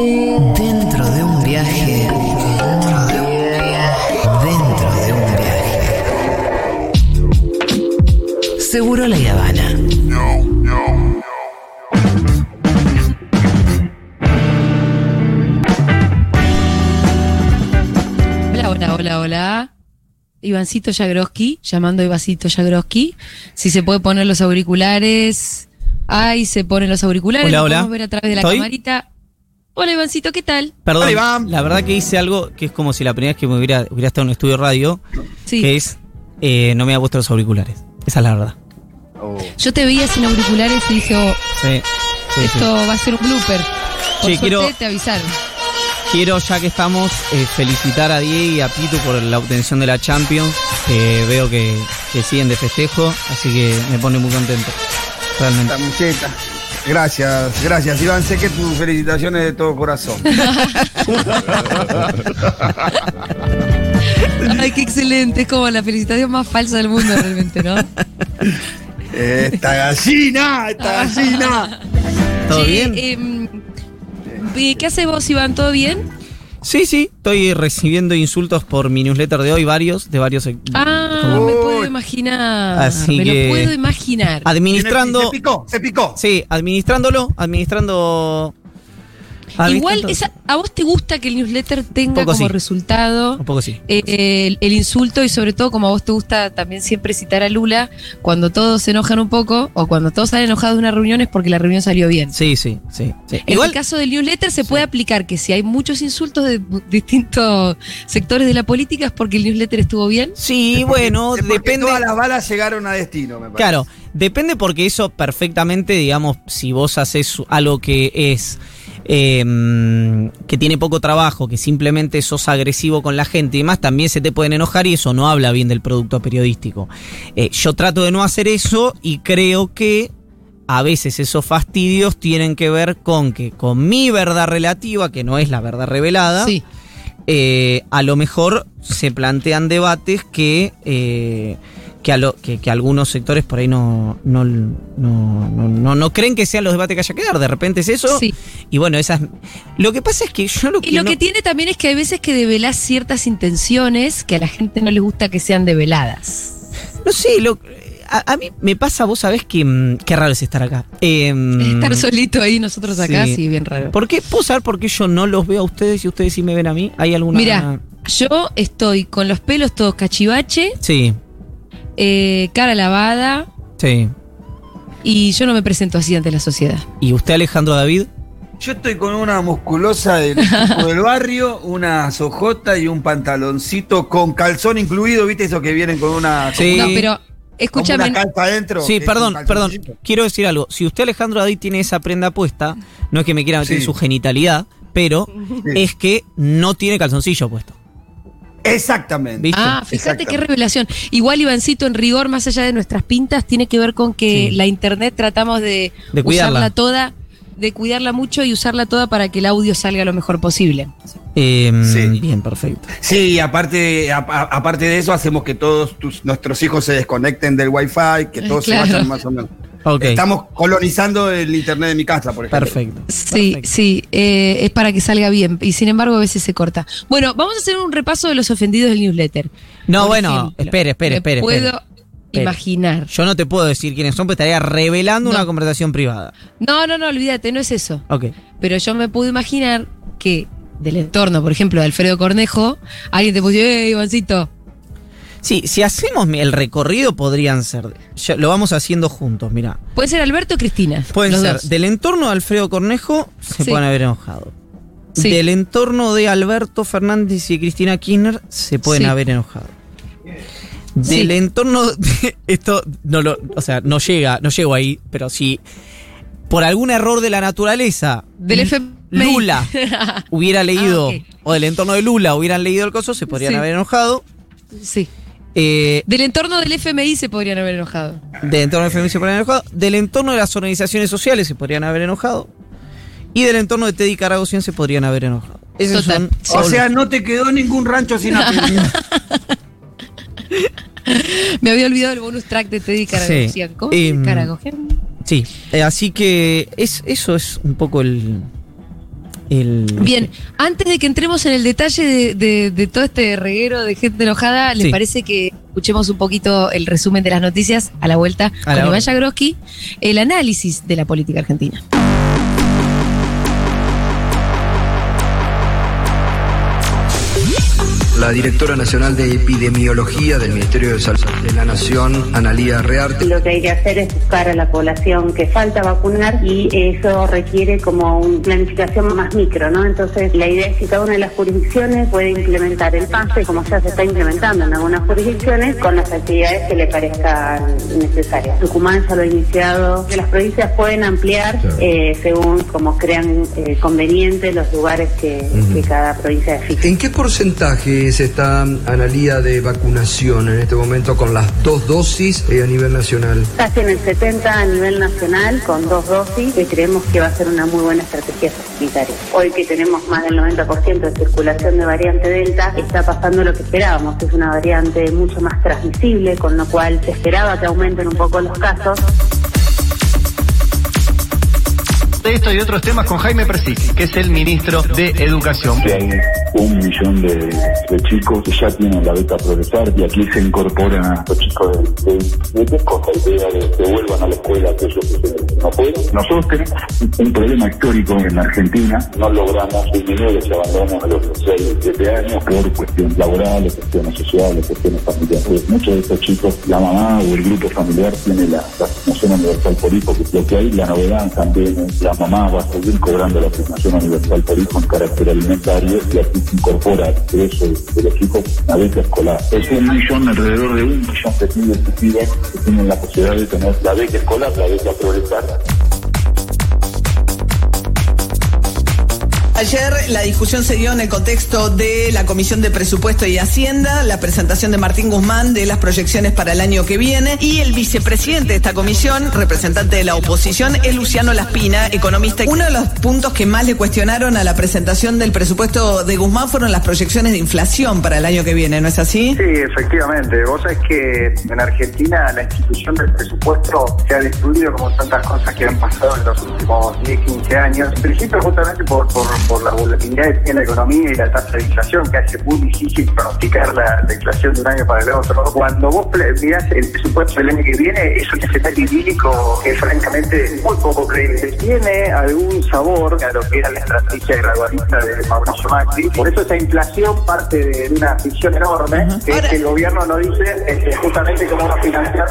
viaje. Dentro de un viaje. Dentro de un viaje. Dentro de un viaje. Seguro la Habana. Hola, hola, hola, hola. Ivancito Jagroski, llamando a Ivancito Jagroski. Si se puede poner los auriculares. Ay, se ponen los auriculares. Hola, hola. podemos ver a través de la ¿Estoy? camarita. Hola, Ivancito, ¿qué tal? Perdón, va. la verdad que hice algo que es como si la primera vez que me hubiera, hubiera estado en un estudio de radio, Sí. que es eh, no me había puesto los auriculares. Esa es la verdad. Oh. Yo te veía sin auriculares y dije, oh, Sí, sí, sí. esto va a ser un blooper. Por Che, suerte quiero- te avisaron. Quiero, ya que estamos, eh, felicitar a Diego y a Pitu por la obtención de la Champions. veo que, que siguen de festejo, así que me pone muy contento. Realmente. La. Gracias, gracias, Iván. Sé que tus felicitaciones de todo corazón. Ay, qué excelente. Es como la felicitación más falsa del mundo realmente, ¿no? esta gallina, esta gallina. ¿Todo bien? em, eh, ¿Qué haces vos, Iván? ¿Todo bien? Sí, sí, estoy recibiendo insultos por mi newsletter de hoy, varios, de varios. Ah, me puedo imaginar. Así me que- lo puedo imaginar. administrando. Se picó, se picó. Sí, administrándolo, administrando. Igual, administrando- esa- ¿a vos te gusta que el newsletter tenga poco como sí. resultado Un poco sí. eh, el, el insulto y sobre todo como a vos te gusta también siempre citar a Lula, cuando todos se enojan un poco o cuando todos salen enojados de una reunión es porque la reunión salió bien. Sí, sí, sí. sí. En Igual, el caso del newsletter se puede aplicar que si hay muchos insultos de distintos sectores de la política es porque el newsletter estuvo bien. sí, bueno, Es depende. Todas las balas llegaron a destino, me parece. Claro, depende porque eso perfectamente, digamos, si vos haces algo que es. Eh, que tiene poco trabajo, que simplemente sos agresivo con la gente y demás, también se te pueden enojar y eso no habla bien del producto periodístico. Eh, yo trato de no hacer eso y creo que a veces esos fastidios tienen que ver con que con mi verdad relativa, que no es la verdad revelada, Sí. eh, a lo mejor se plantean debates que, eh, que, a lo- que, que algunos sectores por ahí no, no, no, no, no- no creen que sean los debates que haya que dar. De repente es eso. Sí. Y bueno, esas. Lo que pasa es que yo lo que. Y lo que tiene también es que hay veces que develás ciertas intenciones que a la gente no le gusta que sean develadas. No sé, lo, a, a mí me pasa, vos sabés que. mm, Qué raro es estar acá. Em, Estar solito ahí, nosotros acá, sí. sí, bien raro. ¿Por qué? ¿Puedo saber por qué yo no los veo a ustedes y ustedes sí me ven a mí? ¿Hay alguna.? Mira, yo estoy con los pelos todos cachivache, Sí, eh, cara lavada, sí. y yo no me presento así ante la sociedad. ¿Y usted, Alejandro David? Yo estoy con una musculosa del del barrio, una sojota y un pantaloncito con calzón incluido, ¿viste? Eso que vienen con una. Sí. No, pero escúchame, una calza adentro. Sí, perdón, perdón. Quiero decir algo. Si usted, Alejandro David, tiene esa prenda puesta, no es que me quiera meter Sí. en su genitalidad, pero Sí. es que no tiene calzoncillo puesto. Exactamente. ¿Viste? Ah, fíjate qué revelación. Igual, Ivancito, en rigor, más allá de nuestras pintas, tiene que ver con que Sí. la internet tratamos de, De cuidarla. usarla toda, de cuidarla mucho y usarla toda para que el audio salga lo mejor posible. Eh, Sí. Bien, perfecto. Sí, aparte, a- a- aparte de eso, hacemos que todos tus- nuestros hijos se desconecten del wifi, que todos Claro. se vayan más o menos. Estamos colonizando el internet de mi casa, por ejemplo. Perfecto. Sí, Perfecto. sí, eh, es para que salga bien y sin embargo a veces se corta. Bueno, vamos a hacer un repaso de los ofendidos del newsletter. No, Por bueno, ejemplo, espere, espere, me espere. Puedo espere. Imaginar. Yo no te puedo decir quiénes son, pero estaría revelando No. una conversación privada. No, no, no, olvídate, no es eso. Ok. Pero yo me puedo imaginar que del entorno, por ejemplo, de Alfredo Cornejo, alguien te puso, eh, Ivancito. Sí, si hacemos el recorrido, podrían ser. ya lo vamos haciendo juntos, mira. Puede ser Alberto o Cristina. Pueden ser dos. del entorno de Alfredo Cornejo, se Sí. pueden haber enojado. Sí. Del entorno de Alberto Fernández y Cristina Kirchner, se pueden Sí. haber enojado. Del entorno de esto no lo, o sea, no llega, no llego ahí, pero si por algún error de la naturaleza Del FMI. Lula hubiera leído Ah, ok. o del entorno de Lula hubieran leído el coso, se podrían haber enojado. sí. Eh, Del entorno del FMI se podrían haber enojado. del entorno del FMI se podrían haber enojado. Del entorno de las organizaciones sociales se podrían haber enojado. Y del entorno de Teddy Caragosian se podrían haber enojado. Esos Total. son O sea, no te quedó ningún rancho sin apellido. Me había olvidado el bonus track de Teddy. ¿Cómo? Em, Caragogian. Sí, eh, así que es, eso es un poco el, El, Bien, antes de que entremos en el detalle de, de- de todo este reguero de gente enojada, ¿les Sí. parece que escuchemos un poquito el resumen de las noticias a la vuelta A con la. Jagroski, el análisis de la política argentina? La directora nacional de epidemiología del Ministerio de Salud de la Nación, Analía Rearte. Lo que hay que hacer es buscar a la población que falta vacunar y eso requiere como una planificación más micro, ¿no? Entonces la idea es que cada una de las jurisdicciones puede implementar el pase, como ya se está implementando en algunas jurisdicciones, con las actividades que le parezcan necesarias. Tucumán ya lo ha iniciado, las provincias pueden ampliar eh, según como crean eh, conveniente los lugares que, que cada provincia define. ¿En qué porcentaje está Analía de vacunación en este momento con las dos dosis eh, a nivel nacional? Casi en el 70 a nivel nacional con dos dosis y creemos que va a ser una muy buena estrategia sanitaria. Hoy que tenemos más del 90% de circulación de variante Delta, está pasando lo que esperábamos, que es una variante mucho más transmisible, con lo cual se esperaba que aumenten un poco los casos. De esto y otros temas con Jaime Persic, que es el ministro de Educación. Un millón de, chicos que ya tienen la beca progresar y aquí se incorporan los chicos de, de, de, la idea de que vuelvan a la escuela que no pueden. Nosotros tenemos un problema histórico en Argentina, no logramos disminuir ese abandono a los 6 7 años por cuestiones laborales, cuestiones sociales, cuestiones familiares. Muchos de estos chicos, la mamá o el grupo familiar tiene la, la universal por hijo, lo que la novedad también es la mamá va a seguir cobrando la asignación universal por hijo en carácter alimentario y aquí incorpora al ingreso de los hijos la beca escolar. Es un millón, alrededor de un millón de pibes y que tienen la posibilidad de tener la beca escolar, la beca progresar. Ayer la discusión se dio en el contexto de la Comisión de Presupuesto y Hacienda, la presentación de Martín Guzmán de las proyecciones para el año que viene y el vicepresidente de esta comisión, representante de la oposición, es Luciano Laspina, economista. Uno de los puntos que más le cuestionaron a la presentación del presupuesto de Guzmán fueron las proyecciones de inflación para el año que viene, ¿no es así? Sí, efectivamente. Vos sabés que en Argentina la institución del presupuesto se ha destruido como tantas cosas que han pasado en los últimos 10, 15 años. En justamente por, por la volatilidad que tiene la economía y la tasa de inflación que hace muy difícil pronosticar la, la inflación de un año para el otro. Cuando vos mirás el presupuesto del año que viene, es un escenario idílico que francamente muy poco creíble. Tiene algún sabor a lo que era la estrategia gradualista de Mauricio Macri. Por eso esa inflación parte de una ficción enorme que el gobierno no dice este, justamente cómo va a financiar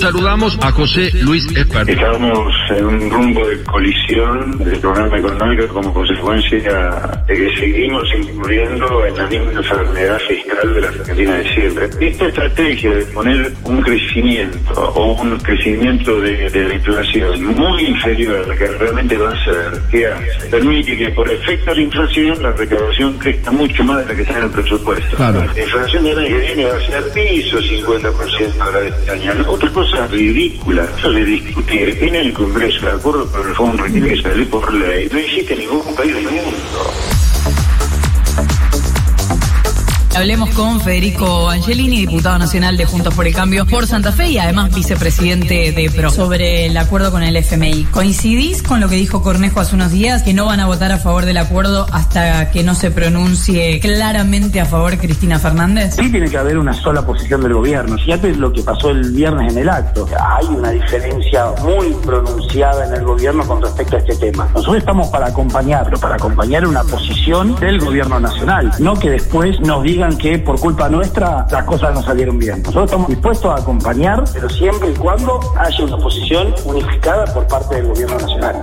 Saludamos a José Luis Esper. Estamos en un rumbo de colisión del programa económico como consecuencia de que seguimos incurriendo en la misma enfermedad fiscal de la Argentina de siempre. Esta estrategia de poner un crecimiento o un crecimiento de, de la inflación muy inferior a la que realmente va a ser, ¿qué hace? Permite que por efecto de la inflación la recaudación crezca mucho más de la que está en el presupuesto. Claro. La inflación del año que viene va a ser piso 50% ahora de este año. Otra cosa ridícula, eso de discutir en el Congreso de acuerdo con el fondo tiene que salir por ley, no existe ningún país del mundo. Hablemos con Federico Angelini, diputado nacional de Juntos por el Cambio por Santa Fe y además vicepresidente de PRO, sobre el acuerdo con el FMI. ¿Coincidís con lo que dijo Cornejo hace unos días, que no van a votar a favor del acuerdo hasta que no se pronuncie claramente a favor Cristina Fernández? Sí tiene que haber una sola posición del gobierno. Fíjate lo que pasó el viernes en el acto. Hay una diferencia muy pronunciada en el gobierno con respecto a este tema. Nosotros estamos para acompañarlo, para acompañar una posición del gobierno nacional, no que después nos digan que por culpa nuestra las cosas no salieron bien. Nosotros estamos dispuestos a acompañar, pero siempre y cuando haya una posición unificada por parte del gobierno nacional.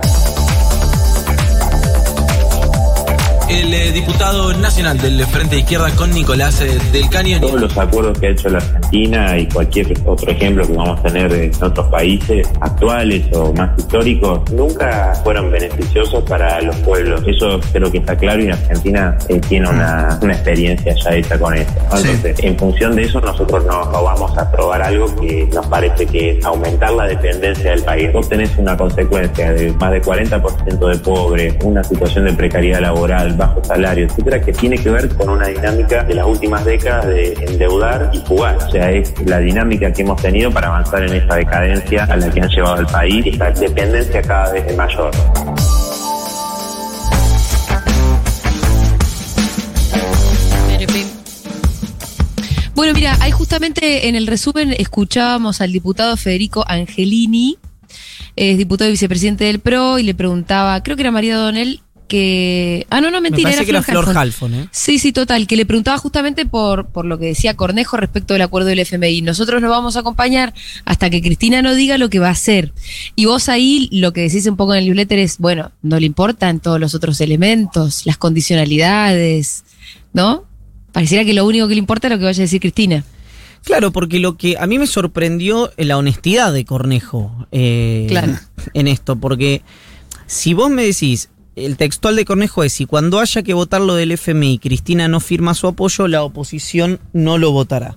El eh, diputado nacional del Frente de Izquierda con Nicolás eh, del Caño. Todos los acuerdos que ha hecho la Argentina y cualquier otro ejemplo que vamos a tener en otros países actuales o más históricos nunca fueron beneficiosos para los pueblos. Eso creo que está claro y Argentina eh, tiene una, una experiencia ya hecha con eso. ¿no? Sí. Entonces, en función de eso nosotros no, no vamos a aprobar algo que nos parece que es aumentar la dependencia del país. Vos tenés una consecuencia de más de 40% de pobres, una situación de precariedad laboral bajos salarios, etcétera, que tiene que ver con una dinámica de las últimas décadas de endeudar y jugar. O sea, es la dinámica que hemos tenido para avanzar en esta decadencia a la que han llevado al país, esta dependencia cada vez mayor. Bueno, mira, ahí justamente en el resumen escuchábamos al diputado Federico Angelini, es diputado y vicepresidente del PRO, y le preguntaba, creo que era María Donel, que. Ah, no, no, mentira, Me parece era que era Flor Halfon. Halfon, ¿eh? Sí, sí, total, que le preguntaba justamente por, por lo que decía Cornejo respecto del acuerdo del FMI. Nosotros nos vamos a acompañar hasta que Cristina no diga lo que va a hacer. Y vos ahí lo que decís un poco en el newsletter es, bueno, no le importan todos los otros elementos, las condicionalidades, ¿no? Pareciera que lo único que le importa es lo que vaya a decir Cristina. Claro, porque lo que a mí me sorprendió es la honestidad de Cornejo eh, Claro. en esto, porque si vos me decís, el textual de Cornejo es, si cuando haya que votar lo del FMI, Cristina no firma su apoyo, la oposición no lo votará.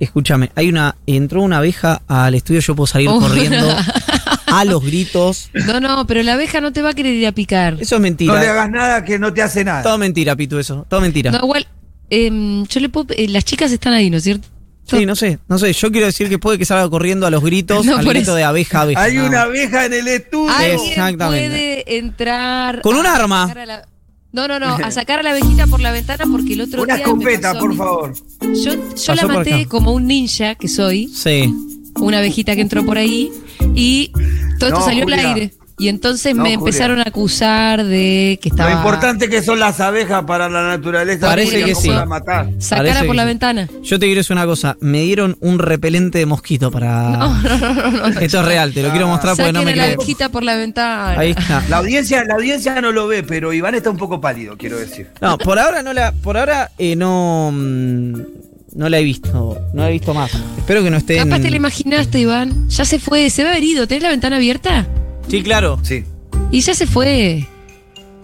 Escúchame, hay una, entró una abeja al estudio, yo puedo salir Oh. corriendo a los gritos. No, no, pero la abeja no te va a querer ir a picar. Eso es mentira. No le hagas nada que no te hace nada. Todo mentira, Pitu, eso. Todo mentira. No, igual, em, yo le puedo. eh, las chicas están ahí, ¿no es cierto? Sí, no sé, no sé. Yo quiero decir que puede que salga corriendo a los gritos, No, al grito eso. de abeja, abeja. Hay No. una abeja en el estudio. Exactamente. puede entrar. Con un arma. la- No, no, no, a sacar a la abejita por la ventana porque el otro Una día. me escopeta, pasó por favor. Yo, yo la maté como un ninja que soy, Sí. una abejita que entró por ahí, y todo esto salió Julia. al aire. Y entonces No, me Julia. empezaron a acusar de que estaba. Lo importante que son las abejas para la naturaleza. Parece Julia, que ¿cómo sí. la matar? Sacara Parece por la sí. ventana. Yo te quiero decir una cosa. Me dieron un repelente de mosquito para. No, no, no, no. no. Esto es real, te lo quiero mostrar porque no me a la abejita por la ventana. Ahí está. La audiencia, la audiencia no lo ve, pero Iván está un poco pálido, quiero decir. No, por ahora no la. Por ahora eh, no. mm, No la he visto. No la he visto más. Espero que no esté. Capaz en- te la imaginaste, Iván. Ya se fue, se va herido. ¿Tenés la ventana abierta? Sí, claro. Sí. Y ya se fue.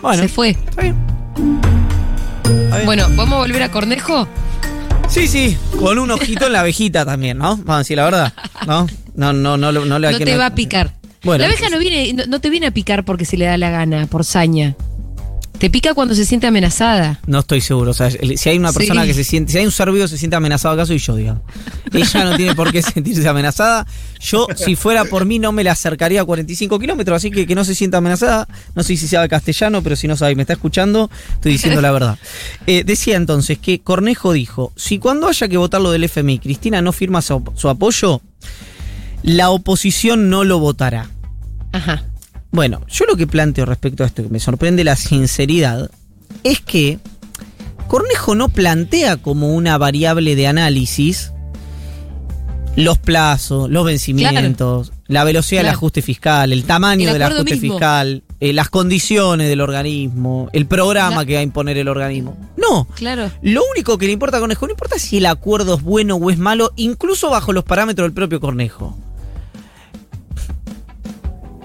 Bueno, Se fue. está bien. Está bien. Bueno, ¿vamos a volver a Cornejo? Sí, sí. Con un ojito en la abejita también, ¿no? Vamos a decir la verdad. ¿No? No, no, no, no, no le No te va a picar. Bueno, la abeja no viene, no, no te viene a picar porque se le da la gana, por saña. Te pica cuando se siente amenazada. No estoy seguro. O sea, si hay una Sí. persona que se siente, si hay un ser vivo que se siente amenazado acá soy yo, digamos. Ella no tiene por qué sentirse amenazada. Yo, si fuera por mí, no me la acercaría a 45 kilómetros, así que que no se sienta amenazada. No sé si sabe castellano, pero si no sabe y me está escuchando, estoy diciendo la verdad. Eh, decía entonces que Cornejo dijo, si cuando haya que votar lo del FMI, Cristina no firma su, su apoyo, la oposición no lo votará. Ajá. Bueno, yo lo que planteo respecto a esto, que me sorprende la sinceridad, es que Cornejo no plantea como una variable de análisis los plazos, los vencimientos, la velocidad del ajuste fiscal, el tamaño El del ajuste mismo. fiscal, eh, las condiciones del organismo, el programa que va a imponer el organismo. No. Claro. Lo único que le importa a Cornejo, no importa si el acuerdo es bueno o es malo, incluso bajo los parámetros del propio Cornejo.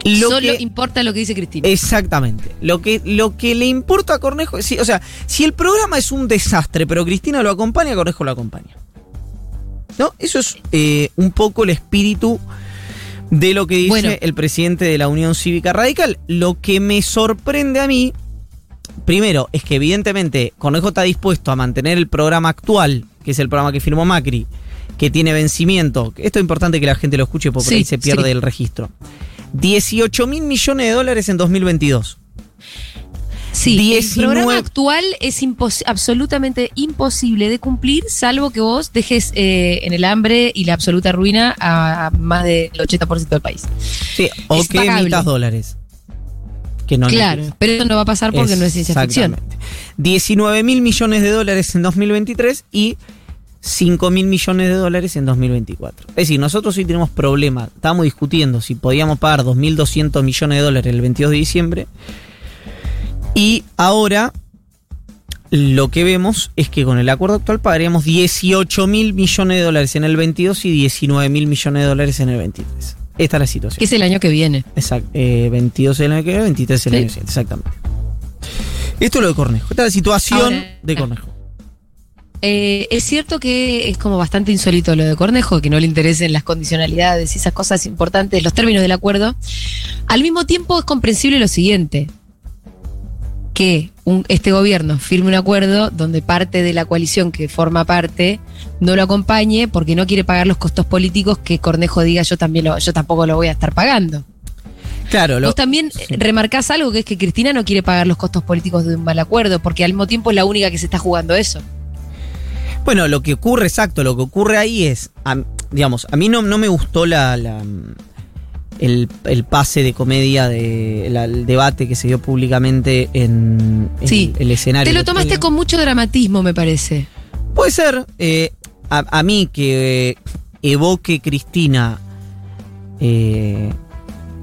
Lo Solo que- importa lo que dice Cristina. Exactamente. Lo que, lo que le importa a Cornejo, sí, o sea, si el programa es un desastre, pero Cristina lo acompaña, Cornejo lo acompaña. ¿No? Eso es eh, un poco el espíritu de lo que dice Bueno. el presidente de la Unión Cívica Radical. Lo que me sorprende a mí, primero, es que evidentemente Cornejo está dispuesto a mantener el programa actual, que es el programa que firmó Macri, que tiene vencimiento. Esto es importante que la gente lo escuche porque Sí, ahí se pierde sí. el registro. 18 mil millones de dólares en 2022. Sí, 19 el programa actual es impos- absolutamente imposible de cumplir, salvo que vos dejes eh, en el hambre y la absoluta ruina a, a más del 80% del país. Sí, o que emitas dólares. Que no claro, pero eso no va a pasar porque no es ciencia ficción. Exactamente. 19 mil millones de dólares en 2023 y 5 mil millones de dólares en 2024. Es decir, nosotros hoy tenemos problemas. Estábamos discutiendo si podíamos pagar 2.200 millones de dólares el 22 de diciembre. Y ahora lo que vemos es que con el acuerdo actual pagaríamos 18 mil millones de dólares en el 22 y 19 mil millones de dólares en el 23. Esta es la situación. Que es el año que viene. Exacto. Eh, 22 el año que viene, 23 el Sí. año siguiente, exactamente. Esto es lo de Cornejo. Esta es la situación Ahora- de Cornejo. Eh, es cierto que es como bastante insólito lo de Cornejo, que no le interesen las condicionalidades y esas cosas importantes, los términos del acuerdo. Al mismo tiempo es comprensible lo siguiente, que un- este gobierno firme un acuerdo donde parte de la coalición que forma parte no lo acompañe porque no quiere pagar los costos políticos que Cornejo diga yo también lo, yo tampoco lo voy a estar pagando. Claro, lo, Vos también eh, remarcás algo que es que Cristina no quiere pagar los costos políticos de un mal acuerdo, porque al mismo tiempo es la única que se está jugando eso. Bueno, lo que ocurre, exacto, lo que ocurre ahí es, a- digamos, a mí no, no me gustó la, la- el, el pase de comedia de la- el debate que se dio públicamente en, en Sí. el escenario. Te lo tomaste con mucho dramatismo, me parece. Puede ser. eh, a, a mí que eh, evoque Cristina eh,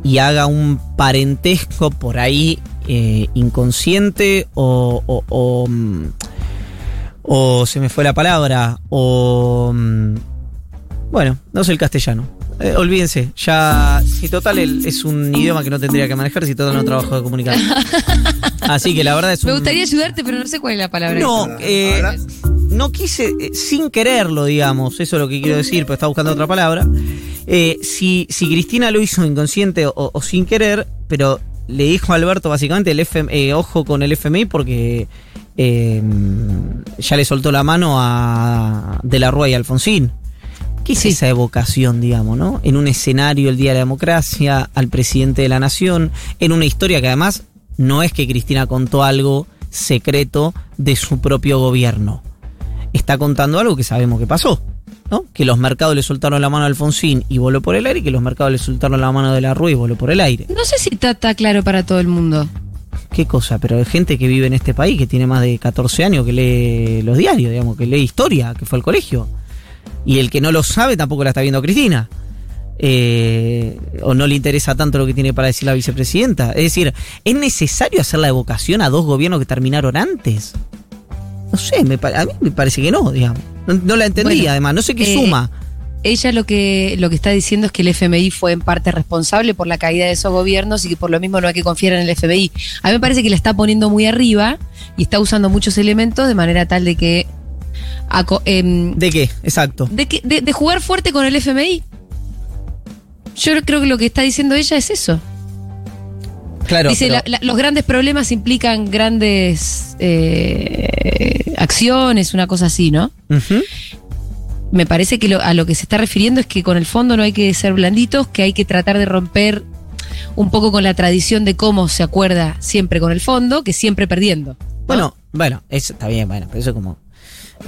y haga un parentesco por ahí inconsciente o, o, o, mm, o se me fue la palabra o mm, bueno, no sé el castellano. Eh, olvídense, ya, si total el- es un idioma que no tendría que manejar, si total no trabajo de comunicar. Así que la verdad es Me un- gustaría ayudarte, pero no sé cuál es la palabra. no, eh, no quise, eh, sin quererlo, digamos, eso es lo que quiero decir, pero estaba buscando otra palabra. Eh, si, si Cristina lo hizo inconsciente o, o sin querer, pero le dijo a Alberto básicamente el FM, eh, ojo con el FMI porque eh, ya le soltó la mano a De la Rúa y Alfonsín. ¿Qué es esa evocación, digamos, no? En un escenario el Día de la Democracia, al presidente de la Nación, en una historia que además no es que Cristina contó algo secreto de su propio gobierno. Está contando algo que sabemos que pasó, ¿no? Que los mercados le soltaron la mano a Alfonsín y voló por el aire, y que los mercados le soltaron la mano de la Rúa y voló por el aire. No sé si está, está claro para todo el mundo. ¿Qué cosa? Pero hay gente que vive en este país que tiene más de 14 años que lee los diarios, digamos, que lee historia, que fue al colegio. Y el que no lo sabe tampoco la está viendo Cristina. Eh, o no le interesa tanto lo que tiene para decir la vicepresidenta. Es decir, ¿es necesario hacer la evocación a dos gobiernos que terminaron antes? No sé, me a mí me parece que no, digamos. No, no la entendí, Bueno, además, no sé qué eh, suma. Ella lo que, lo que está diciendo es que el FMI fue en parte responsable por la caída de esos gobiernos y que por lo mismo no hay que confiar en el FMI. A mí me parece que la está poniendo muy arriba y está usando muchos elementos de manera tal de que... em, ¿De qué? Exacto. de, que- de- de jugar fuerte con el FMI. Yo creo que lo que está diciendo ella es eso. Claro. Dice, pero- la- la- los grandes problemas implican grandes eh, acciones, una cosa así, ¿no? Ujú. Me parece que lo- a lo que se está refiriendo es que con el fondo no hay que ser blanditos, que hay que tratar de romper un poco con la tradición de cómo se acuerda siempre con el fondo, que siempre perdiendo. Bueno, bueno, eso está bien, bueno, pero eso como...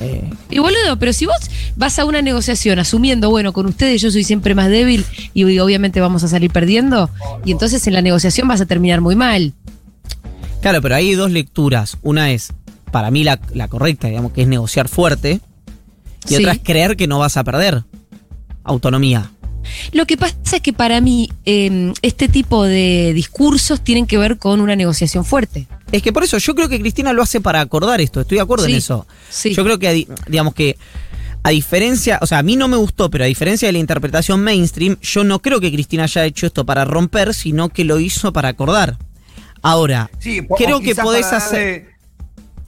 eh, Y boludo, pero si vos vas a una negociación asumiendo, bueno, con ustedes yo soy siempre más débil y obviamente vamos a salir perdiendo, y entonces en la negociación vas a terminar muy mal. Claro, pero hay dos lecturas. Una es, para mí, la, la correcta, digamos, que es negociar fuerte. Y Sí. otra es creer que no vas a perder autonomía. Lo que pasa es que para mí eh, este tipo de discursos tienen que ver con una negociación fuerte. Es que por eso yo creo que Cristina lo hace para acordar esto. Estoy de acuerdo Sí, en eso. sí. Yo creo que, digamos que, a diferencia, o sea, a mí no me gustó, pero a diferencia de la interpretación mainstream, yo no creo que Cristina haya hecho esto para romper, sino que lo hizo para acordar. Ahora, Sí, creo que podés hacer...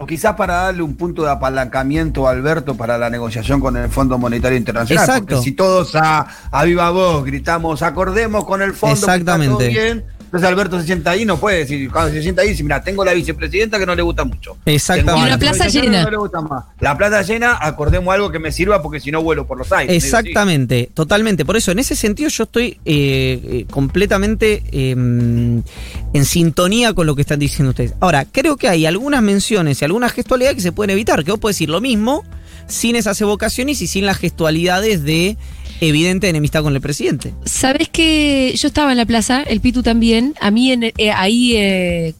o quizás para darle un punto de apalancamiento a Alberto para la negociación con el Fondo Monetario Internacional. Exacto. Porque si todos a, a viva voz gritamos, acordemos con el fondo, que está Exactamente. todo bien. Entonces Alberto se sienta ahí, no puede decir, cuando se sienta ahí, dice, mira, tengo la vicepresidenta que no le gusta mucho. Exactamente. Y una plaza llena. No le gusta más. La plaza llena, acordemos algo que me sirva porque si no vuelo por los aires. Digo, sí. Exactamente, totalmente. Por eso, en ese sentido, yo estoy eh, eh, completamente eh, en sintonía con lo que están diciendo ustedes. Ahora, creo que hay algunas menciones y algunas gestualidades que se pueden evitar, que vos podés decir lo mismo sin esas evocaciones y sin las gestualidades de evidente enemistad con el presidente. Sabes que yo estaba en la plaza, el Pitu también. A mí en, eh, ahí, eh,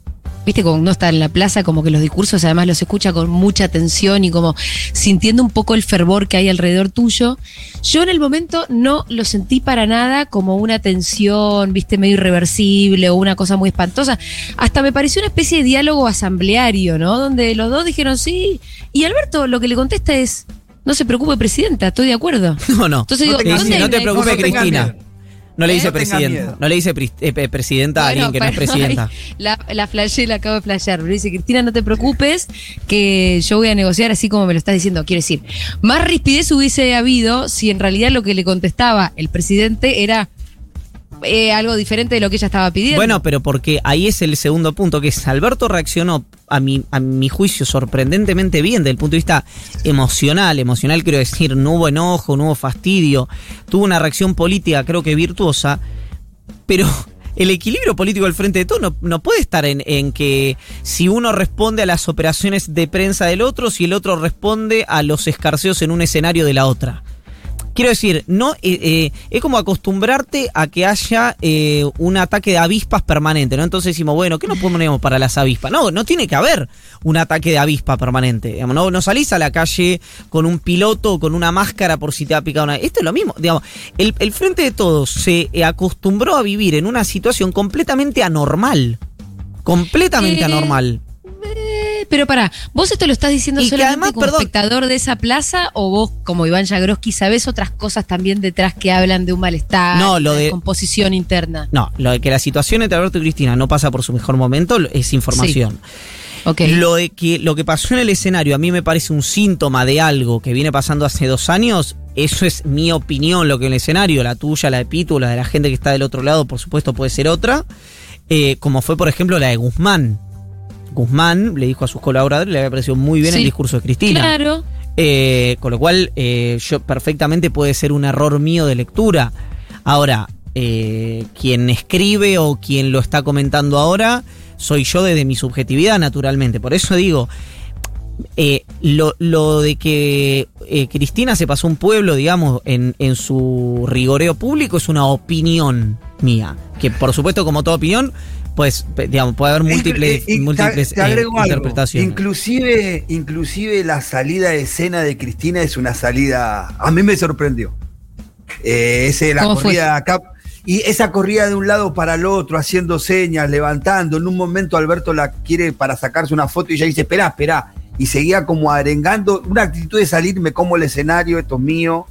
viste, como no está en la plaza, como que los discursos además los escucha con mucha atención y como sintiendo un poco el fervor que hay alrededor tuyo. Yo en el momento no lo sentí para nada como una tensión, viste, medio irreversible o una cosa muy espantosa. Hasta me pareció una especie de diálogo asambleario, ¿no? Donde los dos dijeron sí. Y Alberto lo que le contesta es. No se preocupe, presidenta, estoy de acuerdo. No, no. Entonces digo, Le dice, ¿dónde no te preocupes, no Cristina. miedo. No le dice presidenta. No le dice eh, presidenta a alguien que no es presidenta. La, la flashé, la acabo de flashear. Pero dice, Cristina, no te preocupes, que yo voy a negociar así como me lo estás diciendo. Quiero decir, más rispidez hubiese habido si en realidad lo que le contestaba el presidente era eh, algo diferente de lo que ella estaba pidiendo. Bueno, pero porque ahí es el segundo punto, que es Alberto reaccionó a mi, a mi juicio sorprendentemente bien desde el punto de vista emocional. Emocional quiero decir, no hubo enojo, no hubo fastidio. Tuvo una reacción política creo que virtuosa, pero el equilibrio político del frente de todo no, no puede estar en, en que si uno responde a las operaciones de prensa del otro, si el otro responde a los escarceos en un escenario de la otra. Quiero decir, no eh, eh, es como acostumbrarte a que haya eh, un ataque de avispas permanente, ¿no? Entonces decimos, bueno, ¿qué nos ponemos para las avispas? No, no tiene que haber un ataque de avispa permanente. Digamos, no, no salís a la calle con un piloto o con una máscara por si te ha picado una. Esto es lo mismo. Digamos, el, el Frente de Todos se acostumbró a vivir en una situación completamente anormal. Completamente Eh, anormal. Pero pará, ¿vos esto lo estás diciendo Y solamente además, como perdón. espectador de esa plaza o vos, como Iván Jagroski, sabés otras cosas también detrás que hablan de un malestar, No, lo una de- composición interna? No, lo de que la situación entre Alberto y Cristina no pasa por su mejor momento es información. Lo de que lo que pasó en el escenario a mí me parece un síntoma de algo que viene pasando hace dos años. Eso es mi opinión, lo que en el escenario, la tuya, la de Pitu, la de la gente que está del otro lado, por supuesto puede ser otra. Eh, como fue, por ejemplo, la de Guzmán. Guzmán le dijo a sus colaboradores, le había parecido muy bien Sí. el discurso de Cristina. Claro. Eh, con lo cual, eh, yo perfectamente puede ser un error mío de lectura. Ahora, eh, quien escribe o quien lo está comentando ahora, soy yo desde mi subjetividad, naturalmente. Por eso digo, eh, lo, lo de que eh, Cristina se pasó un pueblo, digamos, en, en su rigoreo público es una opinión mía. Que por supuesto, como toda opinión, pues, digamos, puede haber múltiples, Y- y te- múltiples te agrego eh, algo. interpretaciones. Inclusive, inclusive la salida de escena de Cristina es una salida. A mí me sorprendió. Eh, ese, la corrida acá. Y esa corrida de un lado para el otro, haciendo señas, levantando. En un momento Alberto la quiere para sacarse una foto y ella dice, espera, espera. Y seguía como arengando. Una actitud de salir, me como el escenario, esto es mío.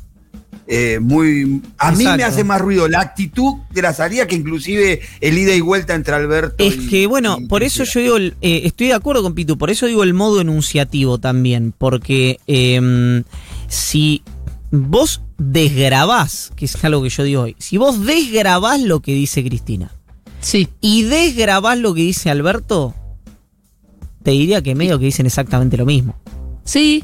Eh, muy a mí me hace más ruido la actitud de la salida que inclusive el ida y vuelta entre Alberto Es y- que, bueno, y por eso yo digo, eh, estoy de acuerdo con Pitu, por eso digo el modo enunciativo también, porque eh, si vos desgrabás, que es algo que yo digo hoy, si vos desgrabás lo que dice Cristina Sí. y desgrabás lo que dice Alberto, te diría que medio que dicen exactamente lo mismo. Sí.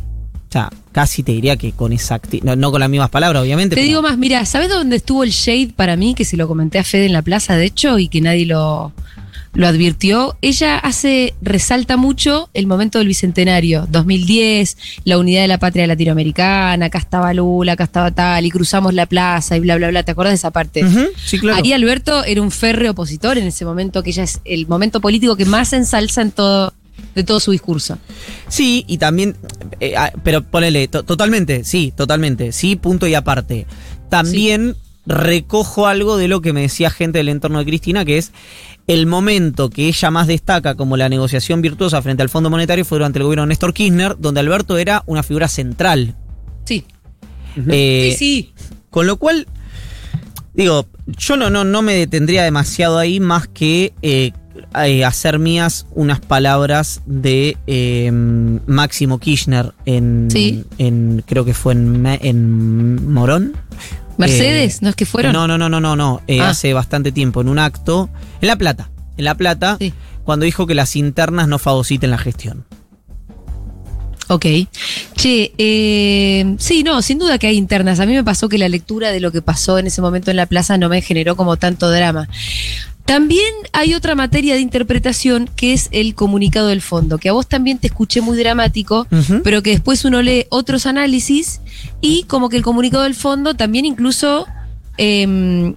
Sea, casi te diría que con exactitud, no, no con las mismas palabras, obviamente. Te pero- digo más, mira, ¿sabes dónde estuvo el shade para mí? Que se lo comenté a Fede en la plaza, de hecho, y que nadie lo, lo advirtió. Ella hace, resalta mucho el momento del bicentenario, 2010, la unidad de la patria latinoamericana, acá estaba Lula, acá estaba tal, y cruzamos la plaza y bla, bla, bla. ¿Te acuerdas de esa parte? Sí, claro. Ahí Alberto era un férreo opositor en ese momento, que ella es el momento político que más ensalza en todo, de todo su discurso. Sí, y también, eh, ah, pero ponele, to- totalmente, sí, totalmente, sí, punto y aparte. También recojo algo de lo que me decía gente del entorno de Cristina, que es el momento que ella más destaca como la negociación virtuosa frente al Fondo Monetario fue durante el gobierno de Néstor Kirchner, donde Alberto era una figura central. Sí. Eh, sí, sí. Con lo cual, digo, yo no, no, no me detendría demasiado ahí más que eh, eh, hacer mías unas palabras de eh, Máximo Kirchner en, Sí. en creo que fue en, en Morón. Mercedes, Eh, ¿no es que fueron? No, no, no, no, no, no. Ah. hace bastante tiempo, en un acto, en La Plata, en La Plata, cuando dijo que las internas no fagociten la gestión. Ok. Che, eh, sí, no, sin duda que hay internas. A mí me pasó que la lectura de lo que pasó en ese momento en la plaza no me generó como tanto drama. También hay otra materia de interpretación que es el comunicado del fondo, que a vos también te escuché muy dramático, pero que después uno lee otros análisis y como que el comunicado del fondo también incluso em,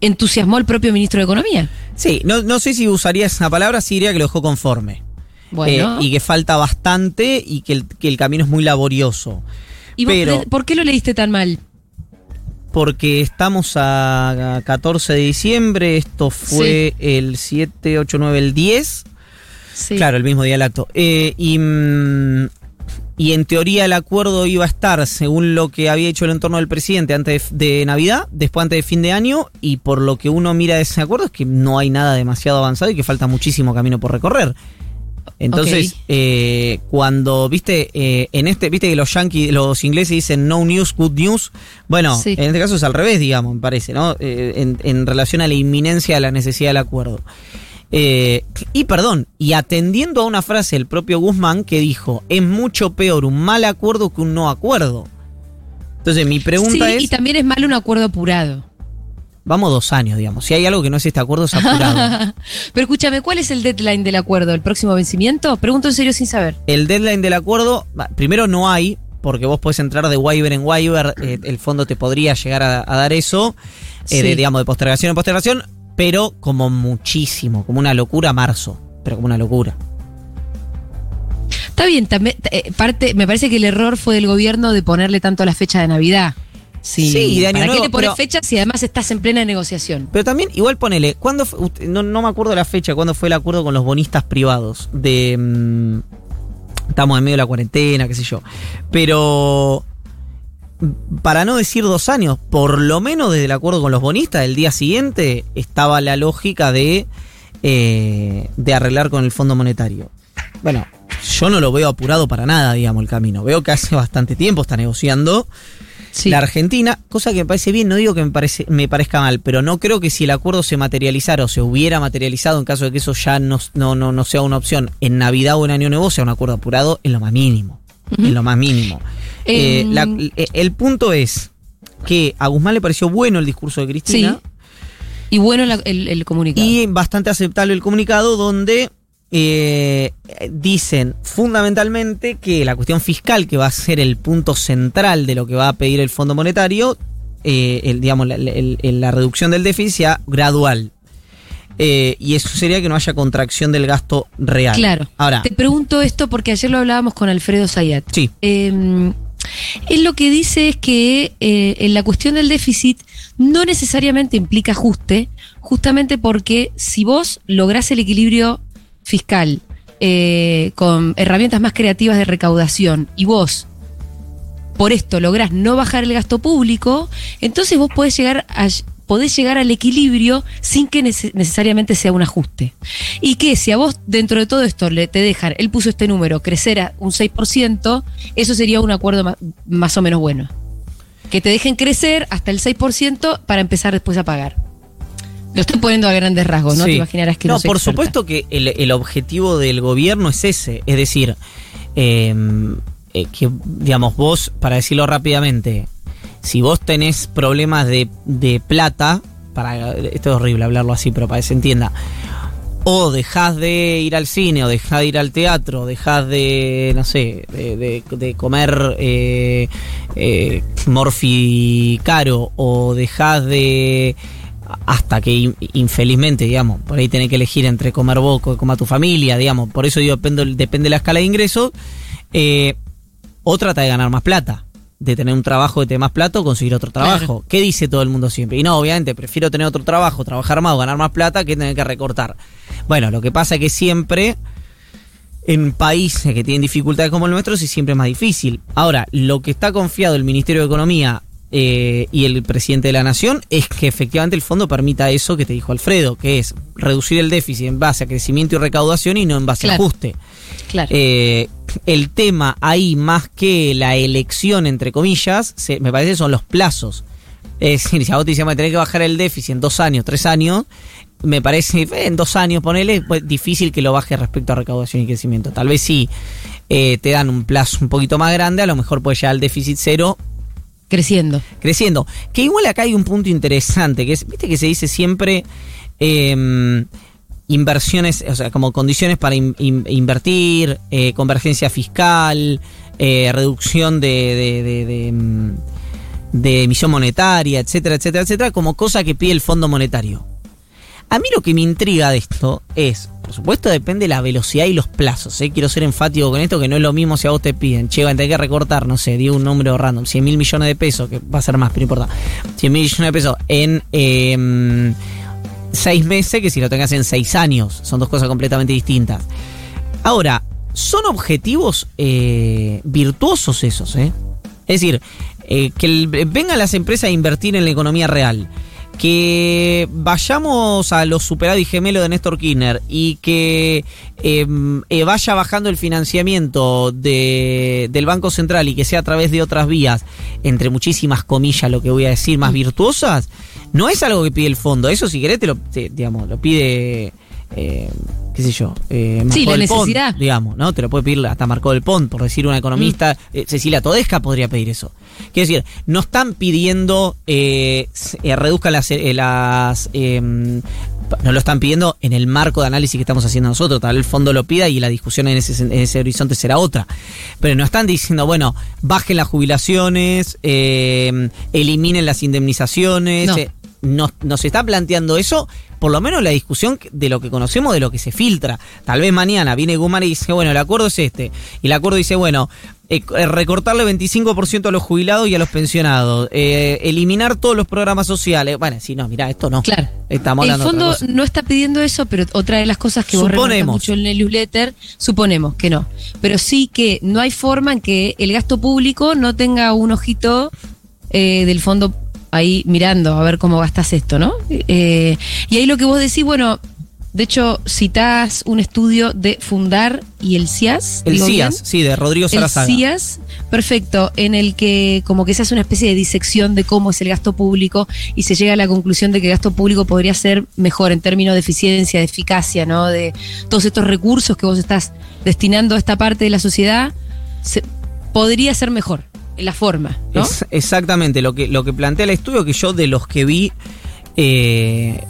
entusiasmó al propio ministro de Economía. Sí, no, no sé si usaría esa palabra, sí diría que lo dejó conforme. Bueno. Eh, y que falta bastante y que el, que el camino es muy laborioso. ¿Y vos pero le- por qué lo leíste tan mal? Porque estamos a 14 de diciembre, esto fue el 7, 8, 9, el 10. Sí. Claro, el mismo día del acto. Eh, y, mm, y en teoría el acuerdo iba a estar, según lo que había hecho el entorno del presidente antes de, de Navidad, después antes de fin de año, y por lo que uno mira de ese acuerdo es que no hay nada demasiado avanzado y que falta muchísimo camino por recorrer. Entonces, eh, cuando, viste, eh, en este, viste que los yankees, los ingleses dicen no news, good news. Bueno, Sí. en este caso es al revés, digamos, me parece, ¿no? Eh, en, en relación a la inminencia de la necesidad del acuerdo. Eh, y perdón, y atendiendo a una frase del propio Guzmán que dijo, es mucho peor un mal acuerdo que un no acuerdo. Entonces, mi pregunta sí, es, y también es malo un acuerdo apurado. Vamos dos años, digamos. Si hay algo que no es este acuerdo, es apurado. Pero escúchame, ¿cuál es el deadline del acuerdo? ¿El próximo vencimiento? Pregunto en serio sin saber. El deadline del acuerdo, primero no hay, porque vos podés entrar de waiver en waiver, eh, el fondo te podría llegar a, a dar eso, eh, de, digamos, de postergación en postergación, pero como muchísimo, como una locura marzo, pero como una locura. Está bien, también, eh, parte, me parece que el error fue del gobierno de ponerle tanto la fecha de Navidad. Sí, Sí, y de Año ¿Para Nuevo, qué pones pero- fecha si además estás en plena negociación? Pero también, igual ponele, ¿cuándo fue- usted- no, no me acuerdo la fecha, cuándo fue el acuerdo con los bonistas privados? De. mm, estamos en medio de la cuarentena, qué sé yo. Pero. mm, Para no decir dos años, por lo menos desde el acuerdo con los bonistas, el día siguiente estaba la lógica de. eh, de arreglar con el Fondo Monetario. Bueno, yo no lo veo apurado para nada, digamos, el camino. Veo que hace bastante tiempo está negociando. Sí. La Argentina, cosa que me parece bien, no digo que me, parece, me parezca mal, pero no creo que si el acuerdo se materializara o se hubiera materializado en caso de que eso ya no, no, no, no sea una opción en Navidad o en Año Nuevo, sea un acuerdo apurado en lo más mínimo. En lo más mínimo. Eh, Em, la- eh, el punto es que a Guzmán le pareció bueno el discurso de Sí. Cristina Y bueno el, el comunicado. y bastante aceptable el comunicado donde eh, dicen fundamentalmente que la cuestión fiscal, que va a ser el punto central de lo que va a pedir el Fondo Monetario, eh, el, digamos, la, el- el- la reducción del déficit sea gradual. Eh, y eso sería que no haya contracción del gasto real. Claro. Ahora, Te pregunto esto porque ayer lo hablábamos con Alfredo Zayat. sí. Eh, él lo que dice es que eh, en la cuestión del déficit no necesariamente implica ajuste, justamente porque si vos lográs el equilibrio fiscal eh, con herramientas más creativas de recaudación y vos por esto lográs no bajar el gasto público, entonces vos podés llegar a podés llegar al equilibrio sin que nece- necesariamente sea un ajuste. Y que si a vos dentro de todo esto le, te dejan, él puso este número, crecer a un 6%, eso sería un acuerdo ma- más, o menos bueno. Que te dejen crecer hasta el 6% para empezar después a pagar. Lo estoy poniendo a grandes rasgos, ¿no? Sí. Te imaginarás que no, no, soy por experta. supuesto que el, el objetivo del gobierno es ese. Es decir, eh, eh, que, digamos, vos, para decirlo rápidamente, si vos tenés problemas de, de plata, para esto es horrible hablarlo así, pero para que se entienda, o dejás de ir al cine, o dejás de ir al teatro, o dejás de, no sé, de, de- de comer eh, eh, morfi caro, o dejás de hasta que in- infelizmente, digamos, por ahí tenés que elegir entre comer vos o comer tu familia, digamos, por eso digo, depende, depende de la escala de ingresos, eh, o trata de ganar más plata, de tener un trabajo que te dé más plata o conseguir otro trabajo. Claro. ¿Qué dice todo el mundo siempre? Y no, obviamente, prefiero tener otro trabajo, trabajar más o ganar más plata que tener que recortar. Bueno, lo que pasa es que siempre en países que tienen dificultades como el nuestro, sí siempre es más difícil. Ahora, lo que está confiado el Ministerio de Economía eh, y el presidente de la Nación es que efectivamente el fondo permita eso que te dijo Alfredo, que es reducir el déficit en base a crecimiento y recaudación y no en base a ajuste. Claro. Eh, el tema ahí, más que la elección, entre comillas, se- me parece son los plazos. Es decir, si a vos te dicen, "Bueno, tenés que bajar el déficit en dos años, tres años, me parece, eh, en dos años, ponele, pues, difícil que lo baje respecto a recaudación y crecimiento. Tal vez sí eh, te dan un plazo un poquito más grande, a lo mejor puede llegar al déficit cero Creciendo. creciendo. Que igual acá hay un punto interesante, que es, viste que se dice siempre eh, inversiones, o sea, como condiciones para in- in- invertir, eh, convergencia fiscal, eh, reducción de, mm, de emisión monetaria, etcétera, etcétera, etcétera, como cosa que pide el Fondo Monetario. A mí lo que me intriga de esto es, por supuesto depende de la velocidad y los plazos, ¿eh? quiero ser enfático con esto, que no es lo mismo si a vos te piden, che, van a tener que recortar, no sé, digo un número random, 100 mil millones de pesos, que va a ser más, pero no importa, 100 mil millones de pesos en eh, seis meses que si lo tengas en seis años, son dos cosas completamente distintas. Ahora, son objetivos eh, virtuosos esos, ¿eh? Es decir, eh, que vengan las empresas a invertir en la economía real, que vayamos a los superávit gemelos de Néstor Kirchner y que eh, eh, vaya bajando el financiamiento de, del Banco Central y que sea a través de otras vías, entre muchísimas comillas lo que voy a decir, más virtuosas, no es algo que pide el fondo. Eso si querés te lo, digamos, lo pide... eh, qué sé yo, eh, Sí, la del Pont, necesidad. digamos, ¿no? Te lo puede pedir hasta Marco del Pont, por decir una economista. Mm. Eh, Cecilia Todesca podría pedir eso. Quiero decir, no están pidiendo eh, eh, reduzcan las, eh, las eh, no lo están pidiendo en el marco de análisis que estamos haciendo nosotros. Tal vez el fondo lo pida y la discusión en ese, en ese horizonte será otra. Pero no están diciendo, bueno, bajen las jubilaciones, eh, eliminen las indemnizaciones. No. eh, nos, nos está planteando eso, por lo menos la discusión de lo que conocemos, de lo que se filtra. Tal vez mañana viene Guzmán y dice, bueno, el acuerdo es este. Y el acuerdo dice, bueno, eh, eh, recortarle 25% a los jubilados y a los pensionados. eh, eliminar todos los programas sociales. Bueno, sí, no, mira, esto no. Claro. Estamos El hablando fondo no está pidiendo eso, pero otra de las cosas que vos Suponemos. mucho en el newsletter, suponemos que no. Pero sí que no hay forma en que el gasto público no tenga un ojito eh, del fondo ahí mirando a ver cómo gastas esto, ¿no? Eh, y ahí lo que vos decís, bueno, de hecho, citás un estudio de Fundar y el CIAS. El. CIAS, sí, de Rodrigo El Sarazaga. CIAS, perfecto, en el que como que se hace una especie de disección de cómo es el gasto público y se llega a la conclusión de que el gasto público podría ser mejor en términos de eficiencia, de eficacia, ¿no? De todos estos recursos que vos estás destinando a esta parte de la sociedad, se- podría ser mejor la forma, ¿no? Es exactamente lo que, lo que plantea el estudio, que yo de los que vi, eh,